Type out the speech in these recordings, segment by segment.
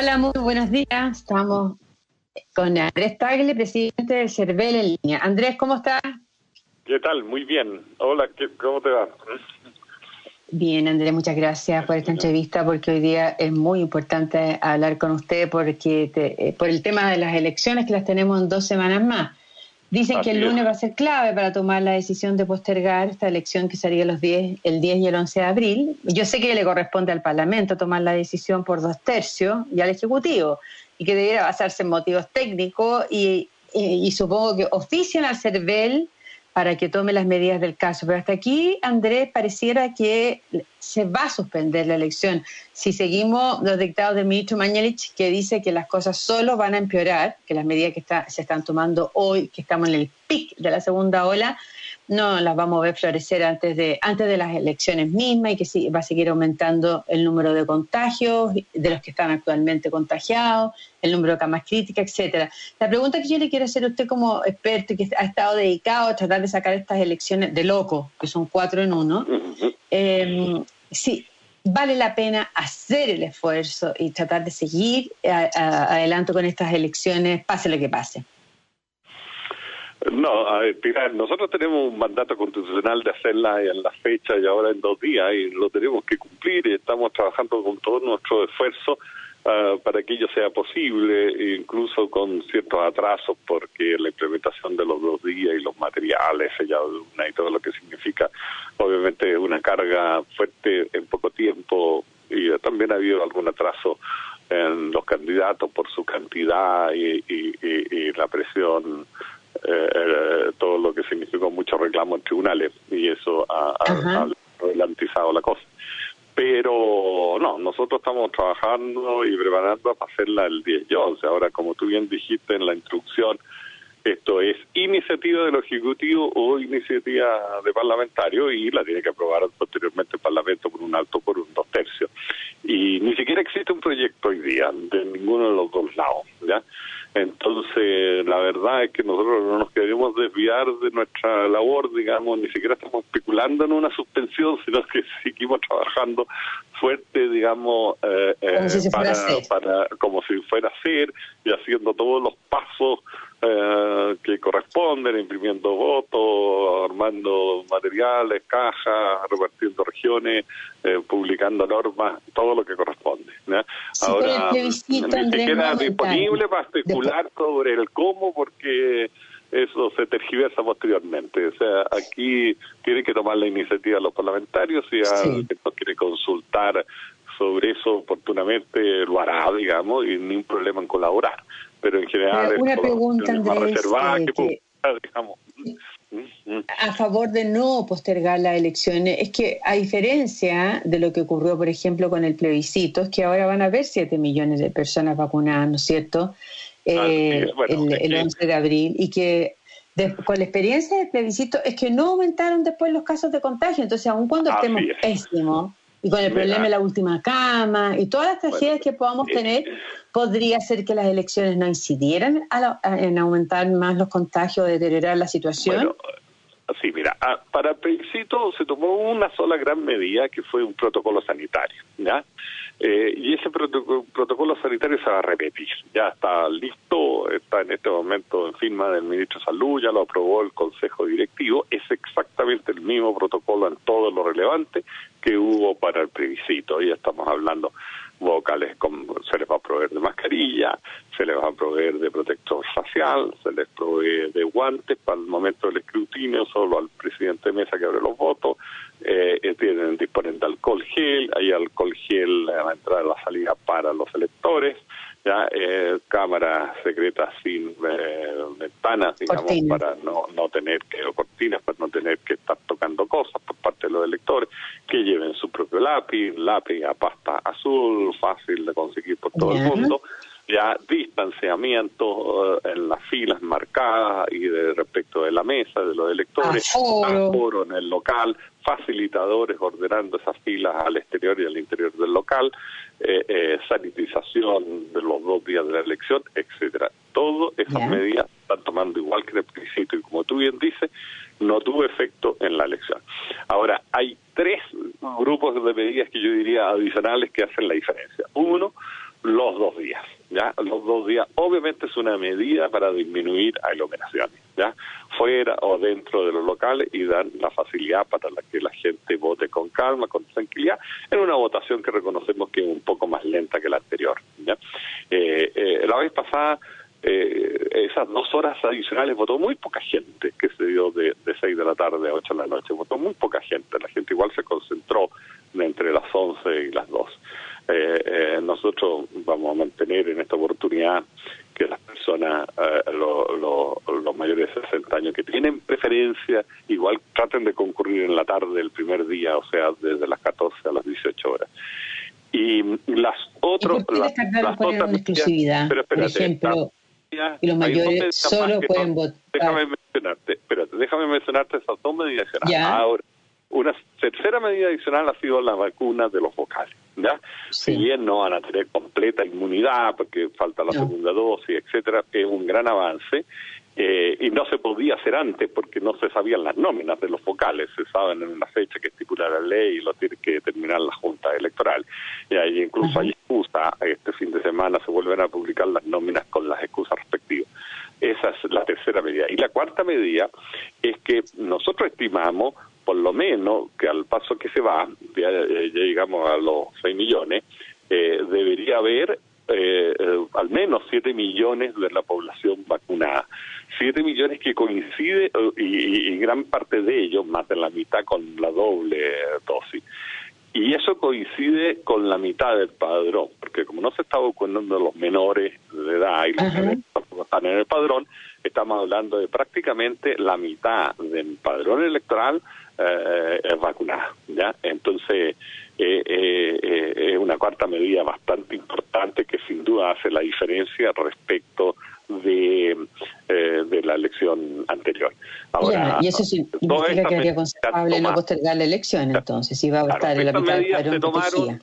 Hola, muy buenos días. Estamos con Andrés Tagle, presidente del CERVEL en línea. Andrés, ¿cómo estás? ¿Qué tal? Muy bien. Hola, ¿cómo te va? Bien, Andrés, muchas gracias por esta entrevista, porque hoy día es muy importante hablar con usted porque eh, por el tema de las elecciones que las tenemos en dos semanas más. Dicen que el lunes va a ser clave para tomar la decisión de postergar esta elección que sería los 10, el 10 y el 11 de abril. Yo sé que le corresponde al Parlamento tomar la decisión por dos tercios y al Ejecutivo, y que debiera basarse en motivos técnicos y, y supongo que ofician al CERVEL para que tome las medidas del caso. Pero hasta aquí, Andrés, pareciera que se va a suspender la elección. Si seguimos los dictados del ministro Mañalich, que dice que las cosas solo van a empeorar, que las medidas que se están tomando hoy, que estamos en el pic de la segunda ola, no las vamos a ver florecer antes de, antes de las elecciones mismas y que sí, va a seguir aumentando el número de contagios, de los que están actualmente contagiados, el número de camas críticas, etcétera. La pregunta que yo le quiero hacer a usted como experto y que ha estado dedicado a tratar de sacar estas elecciones de loco, que son cuatro en uno, eh, sí, vale la pena hacer el esfuerzo y tratar de seguir adelante con estas elecciones, pase lo que pase. No, a ver, nosotros tenemos un mandato constitucional de hacerla en la fecha y ahora en dos días y lo tenemos que cumplir y estamos trabajando con todo nuestro esfuerzo uh, para que ello sea posible, incluso con ciertos atrasos porque la implementación de los dos días y los materiales sellados de una y todo lo que significa obviamente una carga fuerte en poco tiempo y también ha habido algún atraso en los candidatos por su cantidad y la presión eh, todo lo que significó mucho reclamo en tribunales y eso ha, ha, la cosa. Pero no, nosotros estamos trabajando y preparando para hacerla el 10 y 11. Ahora, como tú bien dijiste en la instrucción, esto es iniciativa del Ejecutivo o iniciativa de parlamentario y la tiene que aprobar posteriormente el Parlamento por un alto, por un dos tercios. Y ni siquiera existe un proyecto hoy día de ninguno de los dos lados. ¿ya? Entonces, la verdad es que nosotros no nos de nuestra labor, digamos, ni siquiera estamos especulando en una suspensión, sino que seguimos trabajando fuerte, digamos, eh, eh para, para, como si fuera a ser y haciendo todos los pasos eh, que corresponden, imprimiendo votos, armando materiales, cajas, repartiendo regiones, eh, publicando normas, todo lo que corresponde. Ahora, ni siquiera disponible para especular sobre el cómo, porque eso se tergiversa posteriormente. O sea, aquí tienen que tomar la iniciativa los parlamentarios y alguien no quiere consultar sobre eso oportunamente lo hará, digamos, y ningún problema en colaborar pero en general una pregunta Andrés eh, a favor de no postergar las elecciones es que a diferencia de lo que ocurrió por ejemplo con el plebiscito es que ahora van a haber 7 millones de personas vacunadas ¿no es cierto? Eh, el, 11 de abril y que con la experiencia del plebiscito es que no aumentaron después los casos de contagio. Entonces aun cuando estemos pésimos y con el problema de la última cama y todas las tragedias que podamos eh, tener, podría ser que las elecciones no incidieran en aumentar más los contagios, deteriorar la situación. Bueno, sí, mira, ah, para el se tomó una sola gran medida que fue un protocolo sanitario, ¿ya? Eh, y ese protocolo, sanitario se va a repetir. Ya está listo, está en este momento en firma del ministro de Salud, ya lo aprobó el Consejo Directivo. Es exactamente el mismo protocolo en todo lo relevante que hubo para el plebiscito. Ya estamos hablando vocales, se les va a proveer de mascarilla, se les va a proveer de protector facial, se les provee de guantes para el momento del escrutinio, solo al presidente Mesa que abre los votos, eh, eh tienen disponen de alcohol gel, hay alcohol gel a la entrada y la salida para los electores, ya eh, cámaras secretas sin eh, ventanas, digamos, para no, no tener que, o cortinas, para no tener que estar tocando cosas por parte de los electores, que lleven su propio lápiz, lápiz a pasta azul, fácil de conseguir por todo el mundo, ya distanciamiento eh, en las filas marcadas y de respecto de la mesa de los electores, aforo en el local, facilitadores ordenando esas filas al exterior y al interior del local, eh, eh, sanitización de los dos días de la elección, etcétera. Todas esas medidas están tomando igual que el plebiscito y como tú bien dices, no tuvo efecto en la elección. Ahora, hay tres grupos de medidas que yo diría adicionales que hacen la diferencia. Uno, los dos días. ¿Ya? Los dos días, obviamente es una medida para disminuir aglomeraciones, ¿ya? Fuera o dentro de los locales y dar la facilidad para que la gente vote con calma, con tranquilidad, en una votación que reconocemos que es un poco más lenta que la anterior, ¿ya? Eh, eh, la vez pasada eh, esas dos horas adicionales votó muy poca gente, que se dio de, de 6 de la tarde a 8 de la noche, votó muy poca gente, la gente igual se concentró entre las 11 y las 2. Eh, eh, nosotros vamos a mantener en esta oportunidad que las personas, eh, los mayores de 60 años que tienen preferencia, igual traten de concurrir en la tarde el primer día, o sea, desde las 14 a las 18 horas. Y las otras... las, otras exclusividad, por ejemplo, y los mayores solo pueden votar. Déjame mencionarte, espérate, déjame mencionarte esas dos medidas. Ahora, una tercera medida adicional ha sido la vacuna de los vocales. ¿ya? Si bien no van a tener completa inmunidad porque falta la segunda dosis, etcétera, es un gran avance. Eh, y no se podía hacer antes porque no se sabían las nóminas de los vocales, se saben en una fecha que estipula la ley y lo tiene que determinar la Junta Electoral. Y ahí incluso hay excusa, este fin de semana se vuelven a publicar las nóminas con las excusas respectivas. Esa es la tercera medida. Y la cuarta medida es que nosotros estimamos por lo menos que al paso que se va, ya, llegamos a los 6 millones, eh, debería haber eh, eh, al menos 7 millones de la población vacunada. 7 millones que coincide y, gran parte de ellos, más de la mitad con la doble dosis. Y eso coincide con la mitad del padrón, porque como no se está vacunando los menores de edad y los que están en el padrón, estamos hablando de prácticamente la mitad del padrón electoral eh, vacunada. ¿ya? Entonces, eh, eh, es una cuarta medida bastante importante que sin duda hace la diferencia respecto de, de la elección anterior. Ahora, y eso significa que sería aconsejable no postergar la elección, entonces, si va a estar en la mitad del tomaron,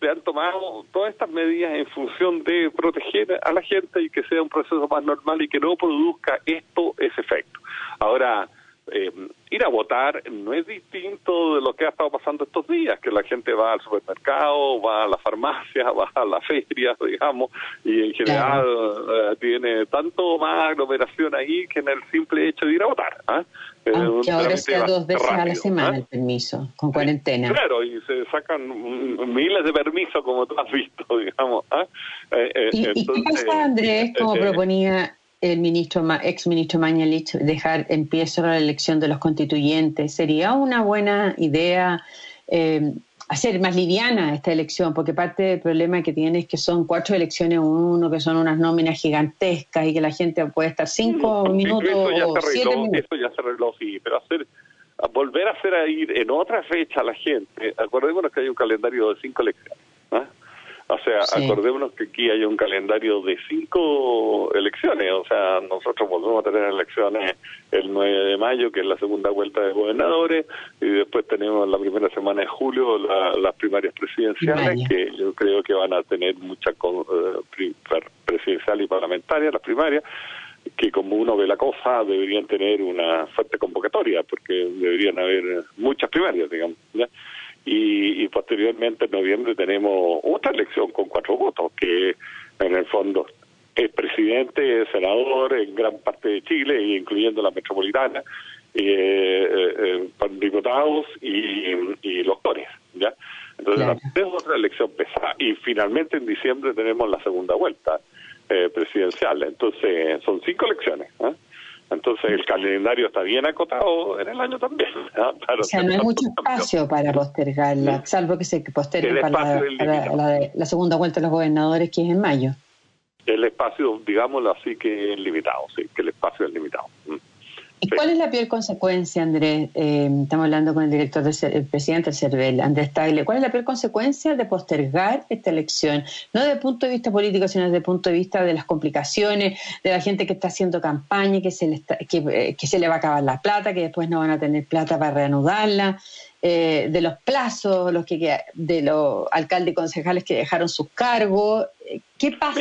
se han tomado todas estas medidas en función de proteger a la gente y que sea un proceso más normal y que no produzca esto ese efecto. Ahora, eh, ir a votar no es distinto de lo que ha estado pasando estos días, que la gente va al supermercado, va a la farmacia, va a la feria, digamos, y en general eh, tiene tanto más aglomeración ahí que en el simple hecho de ir a votar. ¿ah? Aunque ahora sea dos veces a la semana ¿ah? el permiso, con cuarentena. claro, y se sacan miles de permisos, como tú has visto, digamos. ¿ah? Eh, ¿Y, ¿Y, qué pasa, Andrés, como proponía el ministro, ex ministro Mañalich dejar en pie solo la elección de los constituyentes. ¿Sería una buena idea eh, hacer más liviana esta elección? Porque parte del problema que tiene es que son cuatro elecciones uno, que son unas nóminas gigantescas y que la gente puede estar cinco minutos o siete minutos. Eso ya se arregló, sí, pero hacer volver a hacer a ir en otra fecha a la gente, acordémonos que hay un calendario de cinco elecciones. O sea, acordémonos que aquí hay un calendario de cinco elecciones, o sea, nosotros volvemos a tener elecciones el 9 de mayo, que es la segunda vuelta de gobernadores, y después tenemos la primera semana de julio las primarias presidenciales, que yo creo que van a tener mucha eh, presidencial y parlamentaria, las primarias, que como uno ve la cosa, deberían tener una fuerte convocatoria, porque deberían haber muchas primarias, digamos. ¿ya? Y, posteriormente en noviembre tenemos otra elección con cuatro votos, que en el fondo el presidente, el senador en gran parte de Chile, incluyendo la metropolitana, eh, eh, diputados y, cores, ¿ya? Entonces tenemos otra elección pesada y finalmente en diciembre tenemos la segunda vuelta eh, presidencial. Entonces son cinco elecciones. ¿eh? Entonces el calendario está bien acotado en el año también. o sea, no hay mucho espacio para postergarla, salvo que se postergue para, la, segunda vuelta de los gobernadores, que es en mayo. El espacio, digámoslo así, que es limitado, sí, que el espacio es limitado. ¿Y cuál es la peor consecuencia, Andrés? Eh, estamos hablando con el director del presidente del CERVEL, Andrés Tagle. ¿Cuál es la peor consecuencia de postergar esta elección? No desde el punto de vista político, sino desde el punto de vista de las complicaciones, de la gente que está haciendo campaña, que se le, eh, que, se le va a acabar la plata, que después no van a tener plata para reanudarla, eh, de los plazos, los que, de los alcaldes y concejales que dejaron sus cargos. ¿Qué pasa?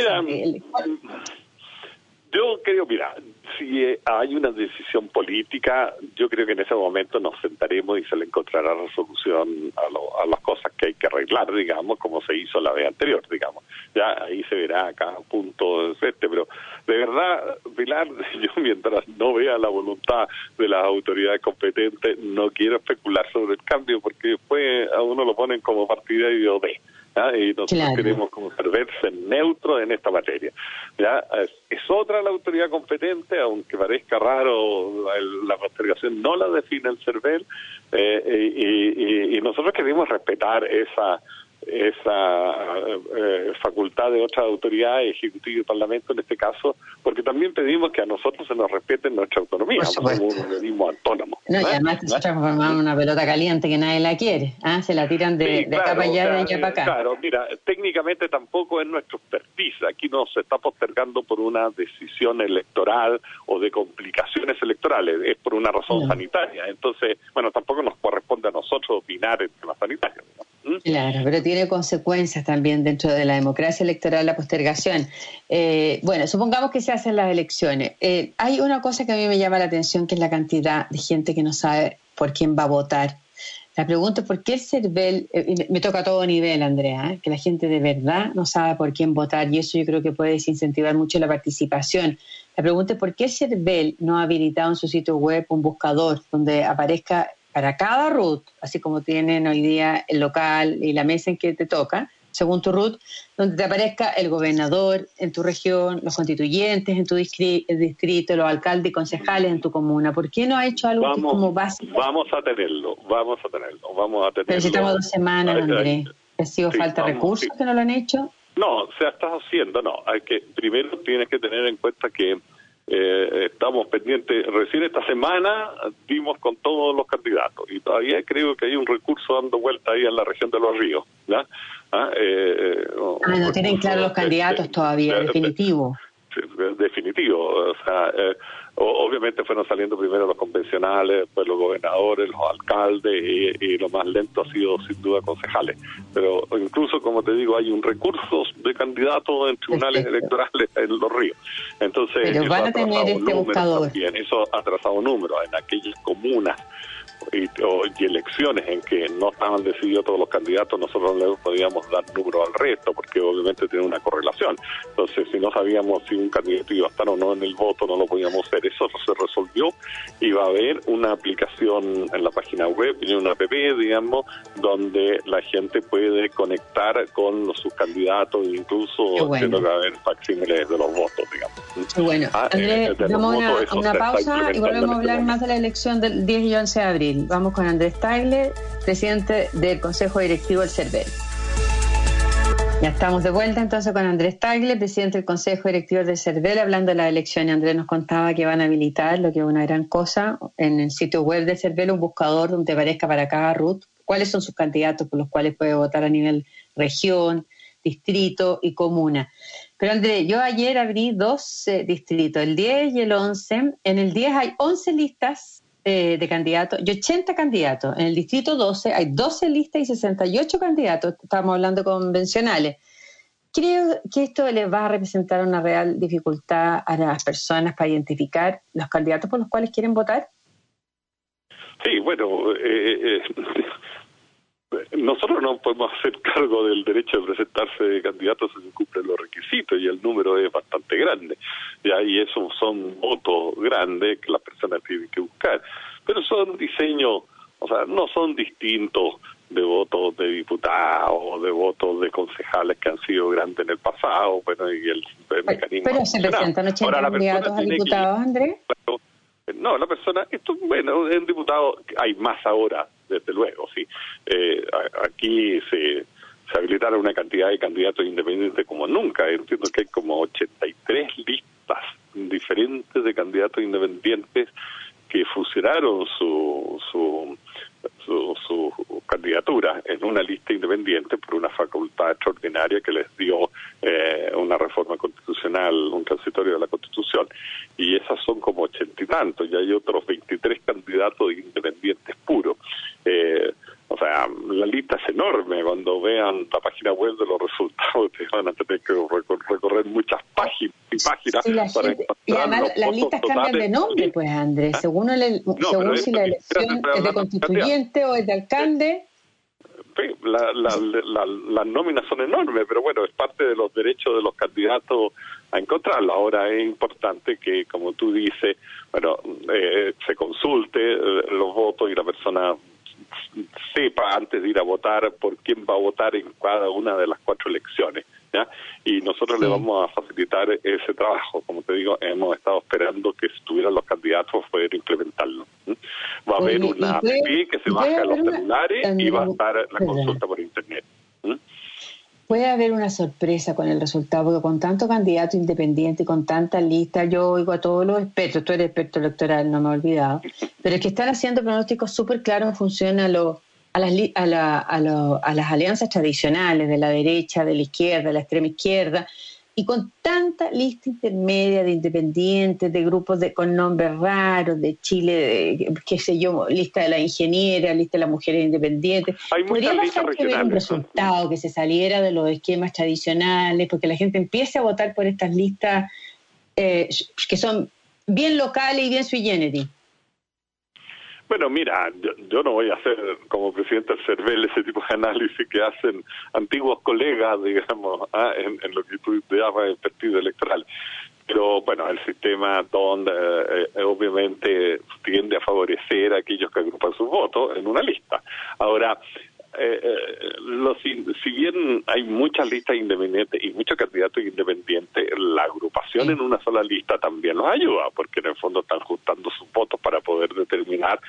yo creo, mira, si hay una decisión política, yo creo que en ese momento nos sentaremos y se le encontrará resolución a, las cosas que hay que arreglar, digamos, como se hizo la vez anterior, digamos. Ya ahí se verá cada punto este, pero de verdad, Pilar, yo mientras no vea la voluntad de las autoridades competentes, no quiero especular sobre el cambio, porque después a uno lo ponen como partidario de. Y nosotros queremos conservarse neutros en esta materia. ¿ya? Es, otra la autoridad competente, aunque parezca raro, la, postergación no la define el CERVEL, eh, y, nosotros queremos respetar esa esa eh, facultad de otra autoridad ejecutiva y parlamento en este caso, porque también pedimos que a nosotros se nos respete nuestra autonomía, somos un organismo autónomo. No, y además se transformamos una pelota caliente que nadie la quiere, ¿ah? se la tiran de, de acá para allá, de allá para acá. Claro, mira, técnicamente tampoco es nuestro expertise, aquí no se está postergando por una decisión electoral o de complicaciones electorales, es por una razón sanitaria, entonces, bueno, tampoco nos corresponde a nosotros opinar en temas sanitarios. Claro, pero tiene consecuencias también dentro de la democracia electoral la postergación. Eh, bueno, supongamos que se hacen las elecciones. Eh, hay una cosa que a mí me llama la atención, que es la cantidad de gente que no sabe por quién va a votar. La pregunta es por qué el CERVEL, eh, me toca a todo nivel, Andrea, que la gente de verdad no sabe por quién votar y eso yo creo que puede desincentivar mucho la participación. La pregunta es por qué el CERVEL no ha habilitado en su sitio web un buscador donde aparezca para cada root, así como tienen hoy día el local y la mesa en que te toca, según tu root, donde te aparezca el gobernador en tu región, los constituyentes en tu distrito, los alcaldes y concejales en tu comuna. ¿Por qué no ha hecho algo como básico? Vamos a tenerlo, vamos a tenerlo, vamos a tenerlo. Necesitamos dos semanas, Andrés. ¿Ha sido falta de recursos que no lo han hecho? No, se está haciendo, no. Hay que primero tienes que tener en cuenta que eh, estamos pendientes. Recién esta semana dimos con todos los candidatos y todavía creo que hay un recurso dando vuelta ahí en la región de los ríos. Ah, eh, ah no tienen claro los candidatos todavía, definitivo. Definitivo. O sea, eh, obviamente fueron saliendo primero los convencionales, después los gobernadores, los alcaldes y, lo más lento ha sido sin duda concejales. Pero incluso, como te digo, hay un recurso de candidatos en tribunales electorales en los ríos. Entonces, Pero van a tener este buscador. También. Eso ha trazado números en aquellas comunas y, elecciones en que no estaban decididos todos los candidatos, nosotros no le podíamos dar número al resto, porque obviamente tiene una correlación. Entonces, si no sabíamos si un candidato iba a estar o no en el voto, no lo podíamos hacer. Eso se resolvió y va a haber una aplicación en la página web y una app, digamos, donde la gente puede conectar con sus candidatos incluso bueno. que haber facsímiles de los votos, digamos. Bueno, ah, damos una, pausa y volvemos a hablar más de la elección del 10 y 11 de abril. Vamos con Andrés Tagle, presidente del Consejo Directivo del CERVEL. Ya estamos de vuelta entonces con Andrés Tagle, presidente del Consejo Directivo del CERVEL, hablando de la elección. Andrés nos contaba que van a habilitar, lo que es una gran cosa, en el sitio web de CERVEL un buscador donde aparezca para cada RUT cuáles son sus candidatos por los cuales puede votar a nivel región, distrito y comuna. Pero Andrés, yo ayer abrí dos distritos, el 10 y el 11. En el 10 hay 11 listas eh, de candidatos y 80 candidatos. En el distrito 12 hay 12 listas y 68 candidatos, estamos hablando convencionales. Creo que esto les va a representar una real dificultad a las personas para identificar los candidatos por los cuales quieren votar. Sí, bueno, eh, eh, nosotros no podemos hacer cargo del derecho de presentarse de candidatos si se cumplen los requisitos y el número es bastante grande. Y esos son votos grandes que las personas tienen que buscar. Pero son diseños, o sea, no son distintos de votos de diputados o de votos de concejales que han sido grandes en el pasado, bueno, y el, mecanismo... Pero se presentan 80 candidatos a diputados, Andrés. no, la persona, esto, bueno, en diputado hay más ahora, desde luego, sí. Eh, aquí se, se habilitaron una cantidad de candidatos independientes como nunca. Entiendo que hay como 83 listas diferentes de candidatos independientes que fusionaron su, su, su, candidatura en una lista independiente por una facultad extraordinaria que les dio eh, una reforma constitucional, un transitorio de la Constitución. Y esas son como ochenta y tantos, y hay otros 23 candidatos independientes puros. Eh, o sea, la lista es enorme. Cuando vean la página web de los resultados, te van a tener que recorrer muchas páginas y páginas para y además las listas cambian de nombre, pues Andrés, ¿Ah? según, el, según si la elección es de constituyente o es de alcalde. La, la, las nóminas son enormes, pero bueno, es parte de los derechos de los candidatos a encontrarlo. Ahora es importante que, como tú dices, bueno, eh, se consulte eh, los votos y la persona sepa antes de ir a votar por quién va a votar en cada una de las cuatro elecciones. ¿ya? Y nosotros le vamos a facilitar ese trabajo. Como te digo, hemos estado esperando que estuvieran los candidatos a poder implementarlo. Va a haber una app que se baja a los celulares y va a estar la consulta por Internet puede haber una sorpresa con el resultado, porque con tanto candidato independiente y con tanta lista, yo oigo a todos los expertos, tú eres experto electoral, no me he olvidado, pero es que están haciendo pronósticos súper claros en función a, lo, a, las, a, la, a las alianzas tradicionales de la derecha, de la izquierda, de la extrema izquierda, y con tanta lista intermedia de independientes, de grupos de, con nombres raros, de Chile, de, qué sé yo, lista de la ingeniera, lista de las mujeres independientes. Podría pasar que hubiera un resultado que se saliera de los esquemas tradicionales, porque la gente empiece a votar por estas listas eh, que son bien locales y bien sui generis. Bueno, mira, yo, no voy a hacer como presidente del CERVEL ese tipo de análisis que hacen antiguos colegas, digamos, ¿ah? en, lo que tú llamas el partido electoral. Pero bueno, el sistema donde eh, obviamente tiende a favorecer a aquellos que agrupan sus votos en una lista. Ahora, eh, eh si, bien hay muchas listas independientes y muchos candidatos independientes, la agrupación en una sola lista también los ayuda, porque en el fondo están juntando sus votos para poder determinar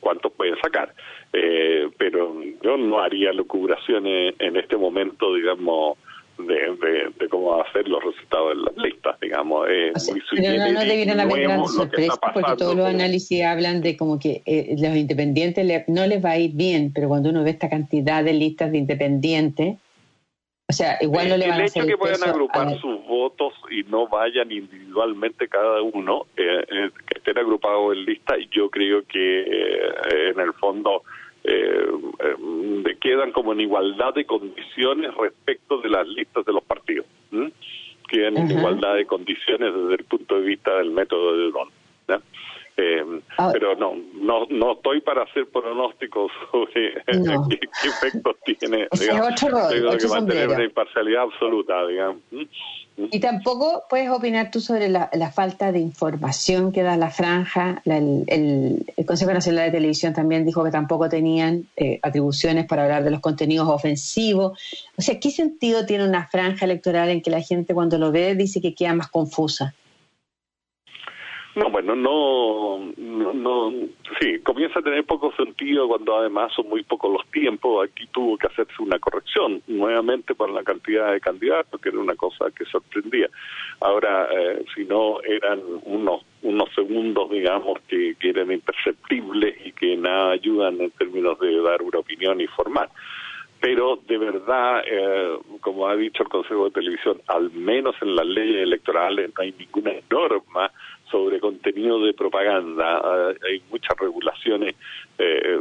cuántos pueden sacar. Eh, pero yo no haría locubraciones en este momento, digamos, de, de, cómo va a ser los resultados de las listas, digamos. pero no, no debieran haber grandes sorpresas porque todos los análisis hablan de como que eh, los independientes no les va a ir bien, pero cuando uno ve esta cantidad de listas de independientes, o sea, igual no le van a hacer el hecho que puedan agrupar sus votos y no vayan individualmente cada uno, eh, eh, que estén agrupados en lista, yo creo que en el fondo eh, eh, quedan como en igualdad de condiciones respecto de las listas de los partidos. Quedan en igualdad de condiciones desde el punto de vista del método de Don. Eh, ah. pero no, no no estoy para hacer pronósticos sobre qué, efectos tiene. digamos, tengo que mantener una imparcialidad absoluta, digamos. Y tampoco puedes opinar tú sobre la, falta de información que da la franja. el, Consejo Nacional de Televisión también dijo que tampoco tenían eh, atribuciones para hablar de los contenidos ofensivos. O sea, ¿qué sentido tiene una franja electoral en que la gente cuando lo ve dice que queda más confusa? No, bueno, no, no, sí, comienza a tener poco sentido cuando además son muy pocos los tiempos. Aquí tuvo que hacerse una corrección nuevamente por la cantidad de candidatos, que era una cosa que sorprendía. Ahora, eh, si no, eran unos unos segundos, digamos, que, que eran imperceptibles y que nada ayudan en términos de dar una opinión y formar pero de verdad, eh, como ha dicho el Consejo de Televisión, al menos en las leyes electorales no hay ninguna norma sobre contenido de propaganda. Ah, hay muchas regulaciones eh,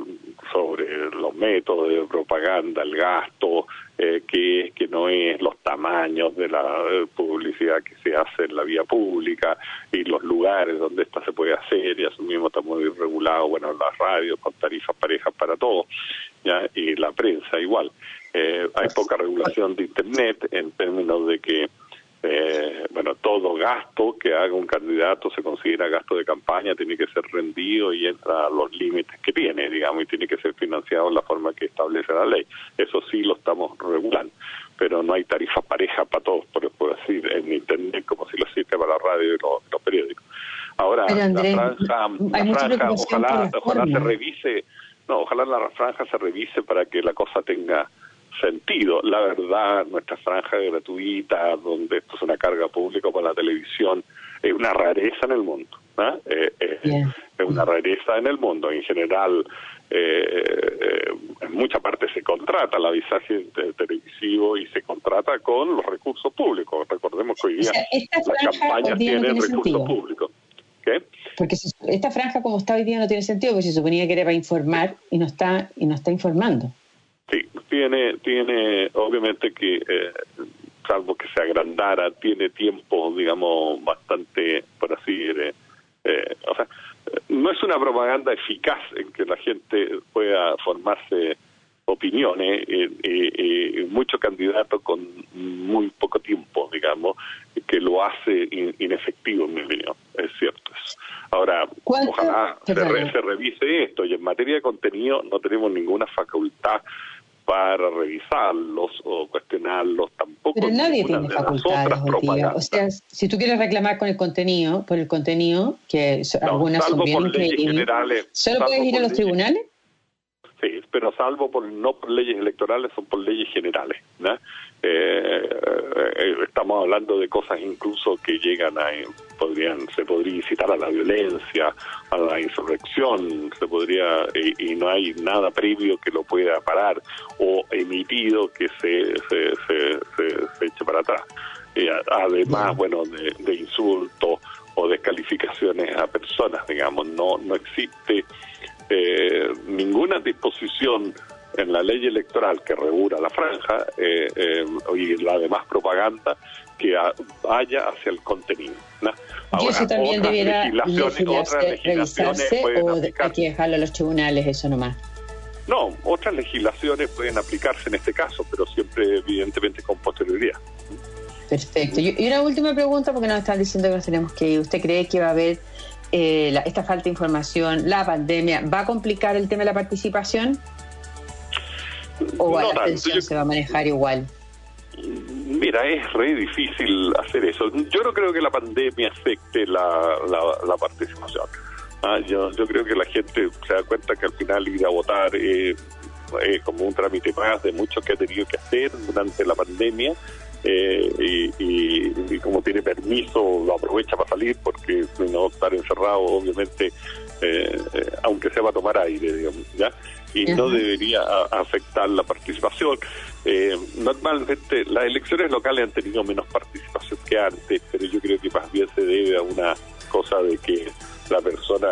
sobre los métodos de propaganda, el gasto, eh, que, que no es los tamaños de la eh, publicidad que se hace en la vía pública y los lugares donde esta se puede hacer, y asumimos está muy regulado, bueno, las radios con tarifas parejas para todos, ¿ya? y la prensa igual. hay poca regulación de Internet en términos de que eh, bueno, todo gasto que haga un candidato se considera gasto de campaña, tiene que ser rendido y entra a los límites que tiene, digamos, y tiene que ser financiado en la forma que establece la ley. Eso sí lo estamos regulando, pero no hay tarifa pareja para todos, por, decir, en Internet como si lo existe para la radio y los, periódicos. Ahora, la franja, ojalá, ojalá se revise, no, ojalá la franja se revise para que la cosa tenga sentido. La verdad, nuestra franja gratuita, donde esto es una carga pública para la televisión, es una rareza en el mundo. ¿ah? Eh, eh, es una rareza en el mundo. En general, eh, en mucha parte se contrata el avisaje televisivo y se contrata con los recursos públicos. Recordemos que hoy día las campañas tienen recursos públicos. ¿Qué? Porque esta franja como está hoy día no tiene sentido, porque se suponía que era para informar y no está y no está informando. Sí, tiene, tiene obviamente que eh, salvo que se agrandara, tiene tiempo, digamos, bastante, por así decir, eh, o sea, no es una propaganda eficaz en que la gente pueda formarse opiniones, eh, eh, mucho candidato con muy poco tiempo, digamos, que lo hace inefectivo, en mi opinión, es cierto. Ahora, ojalá se, se, revise esto y en materia de contenido no tenemos ninguna facultad para revisarlos o cuestionarlos tampoco. Pero nadie tiene facultades O sea, si tú quieres reclamar con el contenido, por el contenido, que algunas son bien generales, ¿Solo puedes ir a los tribunales? Sí, pero salvo por no por leyes electorales, son por leyes generales. ¿no? Eh, eh, estamos hablando de cosas incluso que llegan a podrían se podría incitar a la violencia a la insurrección se podría y, no hay nada previo que lo pueda parar o emitido que se se, se, eche para atrás. Además bueno. de, de insultos o descalificaciones a personas digamos no no existe eh, ninguna disposición en la ley electoral que regula la franja eh, eh, y la demás propaganda que vaya hacia el contenido. y eso también debiera revisarse o hay que dejarlo a los tribunales eso nomás. No, otras legislaciones pueden aplicarse en este caso, pero siempre evidentemente con posterioridad. Perfecto. Y una última pregunta, porque nos están diciendo que nos tenemos que ir. ¿Usted cree que va a haber eh, esta falta de información, la pandemia, va a complicar el tema de la participación? ¿O la atención se va a manejar igual? Mira, es re difícil hacer eso. Yo no creo que la pandemia afecte la, la, participación. Ah, yo, yo creo que la gente se da cuenta que al final ir a votar es como un trámite más de mucho que ha tenido que hacer durante la pandemia. Eh, y, como tiene permiso lo aprovecha para salir porque no estar encerrado obviamente eh, eh, aunque se va a tomar aire digamos ya y no debería afectar la participación. Eh, normalmente las elecciones locales han tenido menos participación que antes, pero yo creo que más bien se debe a una cosa de que la persona,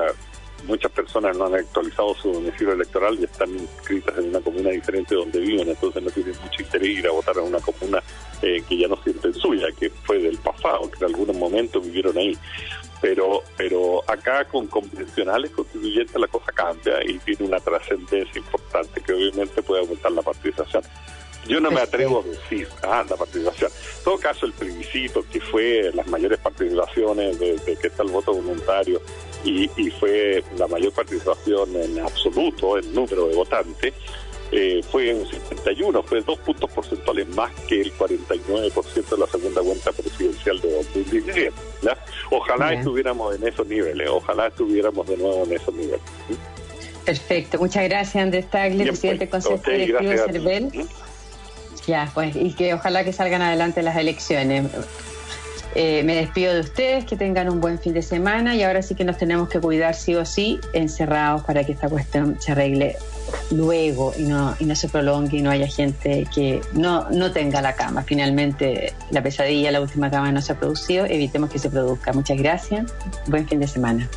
muchas personas no han actualizado su domicilio electoral y están inscritas en una comuna diferente donde viven, entonces no tienen mucho interés ir a votar en una comuna eh, que ya no sienten suya, que fue del pasado, que en algunos momentos vivieron ahí pero pero acá con convencionales constituyentes la cosa cambia y tiene una trascendencia importante que obviamente puede aumentar la participación. Yo no me atrevo a decir, ah, la participación. En todo caso, el plebiscito, que fue las mayores participaciones desde que está el voto voluntario y, y fue la mayor participación en absoluto, en número de votantes, eh, fue un 71, fue dos puntos porcentuales más que el 49% de la segunda cuenta presidencial de 2017. Ojalá estuviéramos en esos niveles, ojalá estuviéramos de nuevo en esos niveles. Perfecto, muchas gracias Andrés Tagle, presidente del Consejo Directivo de CERVEL. Ya, pues, y que ojalá que salgan adelante las elecciones. Eh, me despido de ustedes, que tengan un buen fin de semana y ahora sí que nos tenemos que cuidar sí o sí encerrados para que esta cuestión se arregle luego y no, y no se prolongue y no haya gente que no, no tenga la cama. Finalmente la pesadilla, la última cama no se ha producido, evitemos que se produzca. Muchas gracias, buen fin de semana.